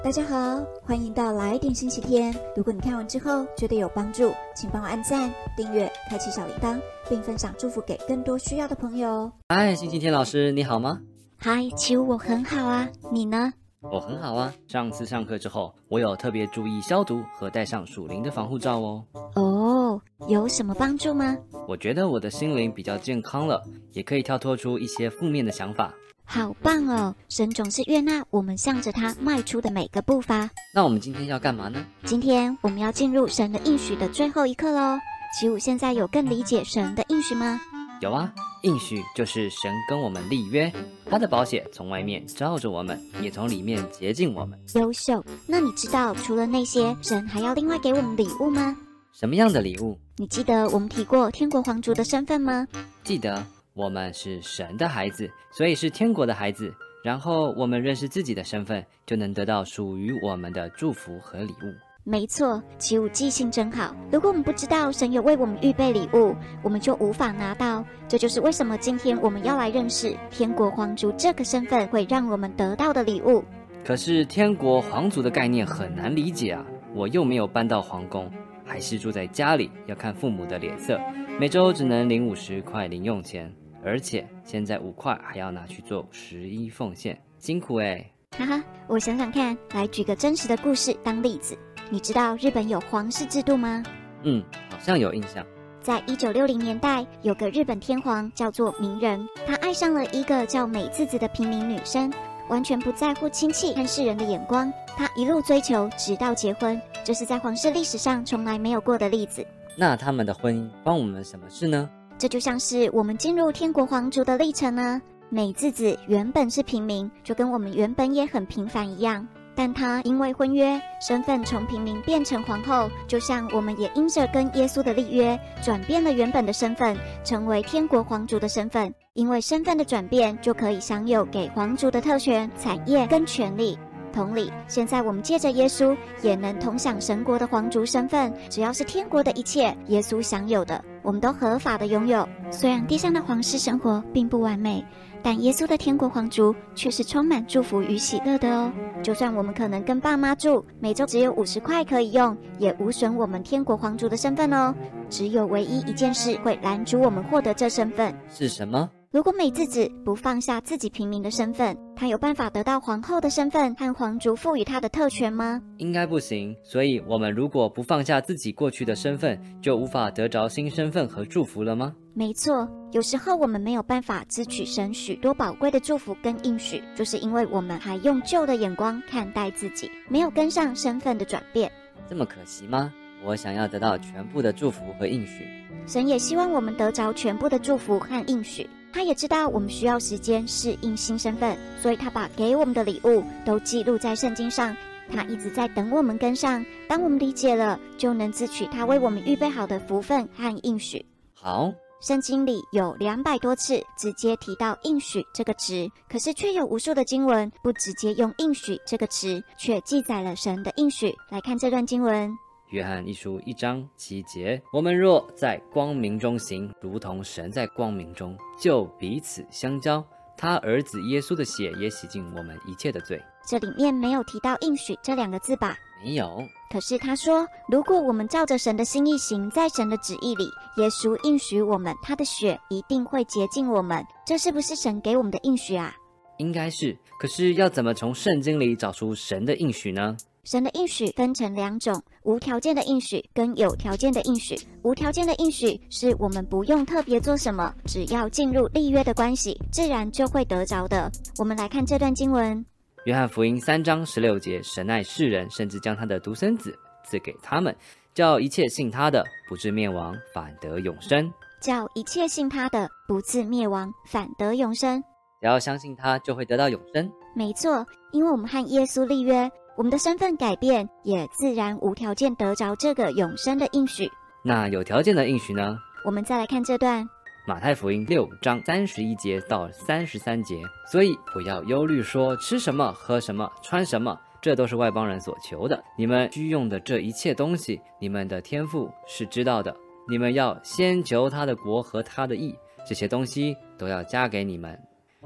大家好，欢迎到来点星期天。如果你看完之后觉得有帮助，请帮我按赞、订阅、开启小铃铛，并分享祝福给更多需要的朋友。嗨，星期天老师，你好吗？嗨，其实，我很好啊，你呢？我很好啊。上次上课之后，我有特别注意消毒和戴上属灵的防护罩哦。哦，有什么帮助吗？我觉得我的心灵比较健康了，也可以跳脱出一些负面的想法。好棒哦！神总是悦纳我们向着他迈出的每个步伐。那我们今天要干嘛呢？今天我们要进入神的应许的最后一刻喽。奇武现在有更理解神的应许吗？有啊，应许就是神跟我们立约，他的宝血从外面罩着我们，也从里面洁净我们。优秀。那你知道除了那些，神还要另外给我们礼物吗？什么样的礼物？你记得我们提过天国皇族的身份吗？记得。我们是神的孩子，所以是天国的孩子。然后我们认识自己的身份，就能得到属于我们的祝福和礼物。没错，奇武记性真好。如果我们不知道神有为我们预备礼物，我们就无法拿到。这就是为什么今天我们要来认识天国皇族这个身份会让我们得到的礼物。可是天国皇族的概念很难理解啊！我又没有搬到皇宫，还是住在家里，要看父母的脸色，每周只能领五十块零用钱。而且现在五块还要拿去做十一奉献，辛苦哎！哈哈，我想想看，来举个真实的故事当例子。你知道日本有皇室制度吗？嗯，好像有印象。在一九六零年代，有个日本天皇叫做明仁，他爱上了一个叫美滋子的平民女生，完全不在乎亲戚和世人的眼光，他一路追求，直到结婚，这是在皇室历史上从来没有过的例子。那他们的婚姻关我们什么事呢？这就像是我们进入天国皇族的历程呢。美智子原本是平民，就跟我们原本也很平凡一样。但她因为婚约，身份从平民变成皇后，就像我们也因着跟耶稣的立约，转变了原本的身份，成为天国皇族的身份。因为身份的转变，就可以享有给皇族的特权、产业跟权利。同理，现在我们借着耶稣，也能同享神国的皇族身份。只要是天国的一切，耶稣享有的，我们都合法的拥有。虽然地上的皇室生活并不完美，但耶稣的天国皇族却是充满祝福与喜乐的哦。就算我们可能跟爸妈住，每周只有五十块可以用，也无损我们天国皇族的身份哦。只有唯一一件事会拦阻我们获得这身份，是什么？如果美智子不放下自己平民的身份，她有办法得到皇后的身份和皇族赋予她的特权吗？应该不行。所以，我们如果不放下自己过去的身份，就无法得着新身份和祝福了吗？没错，有时候我们没有办法支取神许多宝贵的祝福跟应许，就是因为我们还用旧的眼光看待自己，没有跟上身份的转变。这么可惜吗？我想要得到全部的祝福和应许。神也希望我们得着全部的祝福和应许。他也知道我们需要时间适应新身份，所以他把给我们的礼物都记录在圣经上。他一直在等我们跟上，当我们理解了，就能自取他为我们预备好的福分和应许。好，圣经里有两百多次直接提到“应许”这个词，可是却有无数的经文不直接用“应许”这个词，却记载了神的应许。来看这段经文。约翰一书一章七节：我们若在光明中行，如同神在光明中，就彼此相交。他儿子耶稣的血也洗净我们一切的罪。这里面没有提到“应许”这两个字吧？没有。可是他说，如果我们照着神的心意行，在神的旨意里，耶稣应许我们，他的血一定会洁净我们。这是不是神给我们的应许啊？应该是。可是要怎么从圣经里找出神的应许呢？神的应许分成两种：无条件的应许跟有条件的应许。无条件的应许是我们不用特别做什么，只要进入立约的关系，自然就会得着的。我们来看这段经文：约翰福音三章十六节，神爱世人，甚至将他的独生子赐给他们，叫一切信他的不至灭亡，反得永生。叫一切信他的不至灭亡，反得永生。只要相信他，就会得到永生。没错，因为我们和耶稣立约。我们的身份改变，也自然无条件得着这个永生的应许。那有条件的应许呢？我们再来看这段马太福音六章三十一节到三十三节。所以不要忧虑，说吃什么、喝什么、穿什么，这都是外邦人所求的。你们需用的这一切东西，你们的天赋是知道的。你们要先求他的国和他的义，这些东西都要加给你们。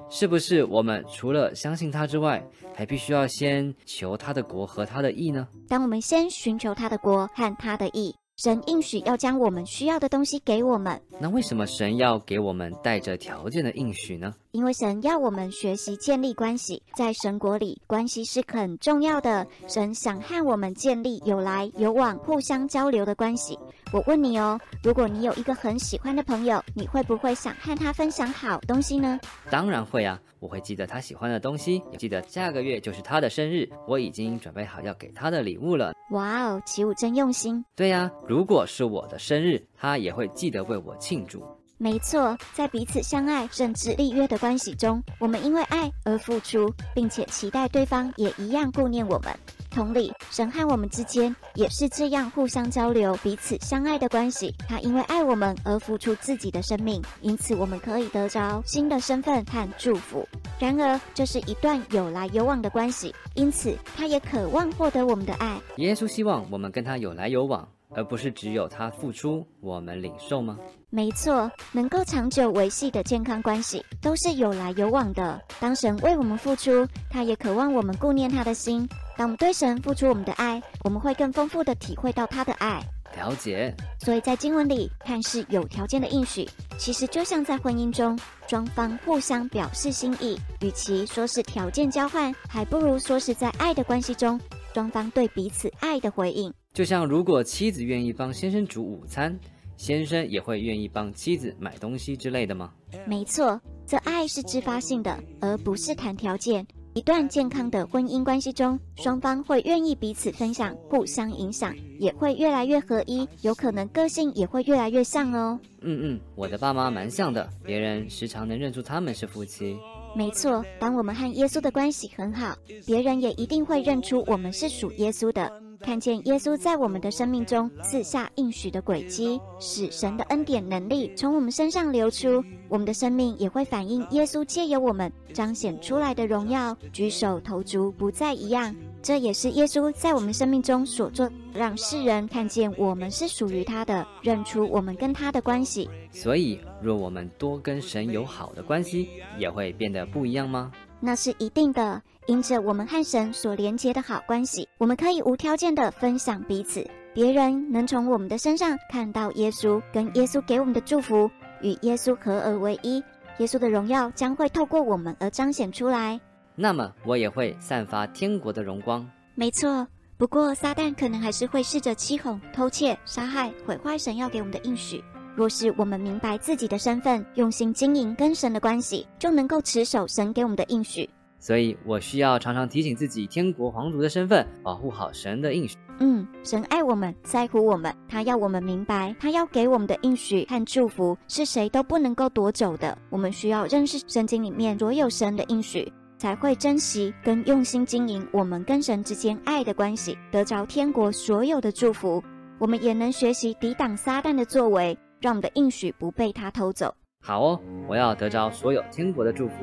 是不是我们除了相信他之外，还必须要先求他的国和他的义呢？当我们先寻求他的国和他的义，神应许要将我们需要的东西给我们。那为什么神要给我们带着条件的应许呢？因为神要我们学习建立关系，在神国里，关系是很重要的。神想和我们建立有来有往、互相交流的关系。我问你哦，如果你有一个很喜欢的朋友，你会不会想和他分享好东西呢？当然会啊，我会记得他喜欢的东西，也记得下个月就是他的生日，我已经准备好要给他的礼物了。哇哦，起舞真用心。对呀，如果是我的生日，他也会记得为我庆祝。没错，在彼此相爱甚至立约的关系中，我们因为爱而付出，并且期待对方也一样顾念我们。同理，神和我们之间也是这样互相交流、彼此相爱的关系。他因为爱我们而付出自己的生命，因此我们可以得着新的身份和祝福。然而，这是一段有来有往的关系，因此他也渴望获得我们的爱。耶稣希望我们跟他有来有往。而不是只有他付出，我们领受吗？没错，能够长久维系的健康关系都是有来有往的。当神为我们付出，他也渴望我们顾念他的心。当我们对神付出我们的爱，我们会更丰富的体会到他的爱。了解。所以在经文里看似有条件的应许，其实就像在婚姻中，双方互相表示心意。与其说是条件交换，还不如说是在爱的关系中，双方对彼此爱的回应。就像如果妻子愿意帮先生煮午餐，先生也会愿意帮妻子买东西之类的吗？没错，这爱是自发性的，而不是谈条件。一段健康的婚姻关系中，双方会愿意彼此分享，互相影响，也会越来越合一，有可能个性也会越来越像哦。嗯嗯，我的爸妈蛮像的，别人时常能认出他们是夫妻。没错，当我们和耶稣的关系很好，别人也一定会认出我们是属耶稣的。看见耶稣在我们的生命中赐下应许的轨迹，使神的恩典能力从我们身上流出，我们的生命也会反映耶稣借由我们彰显出来的荣耀。举手投足不再一样，这也是耶稣在我们生命中所做，让世人看见我们是属于他的，认出我们跟他的关系。所以，若我们多跟神有好的关系，也会变得不一样吗？那是一定的。因着我们和神所连接的好关系，我们可以无条件的分享彼此。别人能从我们的身上看到耶稣，跟耶稣给我们的祝福，与耶稣合而为一。耶稣的荣耀将会透过我们而彰显出来。那么，我也会散发天国的荣光。没错。不过，撒旦可能还是会试着欺哄、偷窃、杀害、毁坏神要给我们的应许。若是我们明白自己的身份，用心经营跟神的关系，就能够持守神给我们的应许。所以我需要常常提醒自己，天国皇族的身份，保护好神的应许。嗯，神爱我们，在乎我们，他要我们明白，他要给我们的应许和祝福是谁都不能够夺走的。我们需要认识圣经里面所有神的应许，才会珍惜跟用心经营我们跟神之间爱的关系，得着天国所有的祝福。我们也能学习抵挡撒旦的作为，让我们的应许不被他偷走。好哦，我要得着所有天国的祝福。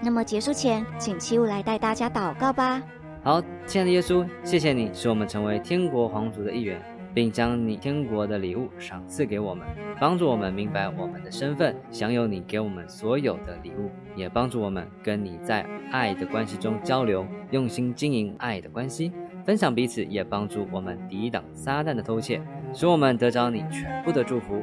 那么结束前，请七五来带大家祷告吧。好，亲爱的耶稣，谢谢你使我们成为天国皇族的一员，并将你天国的礼物赏赐给我们，帮助我们明白我们的身份，享有你给我们所有的礼物，也帮助我们跟你在爱的关系中交流，用心经营爱的关系，分享彼此，也帮助我们抵挡撒旦的偷窃，使我们得着你全部的祝福。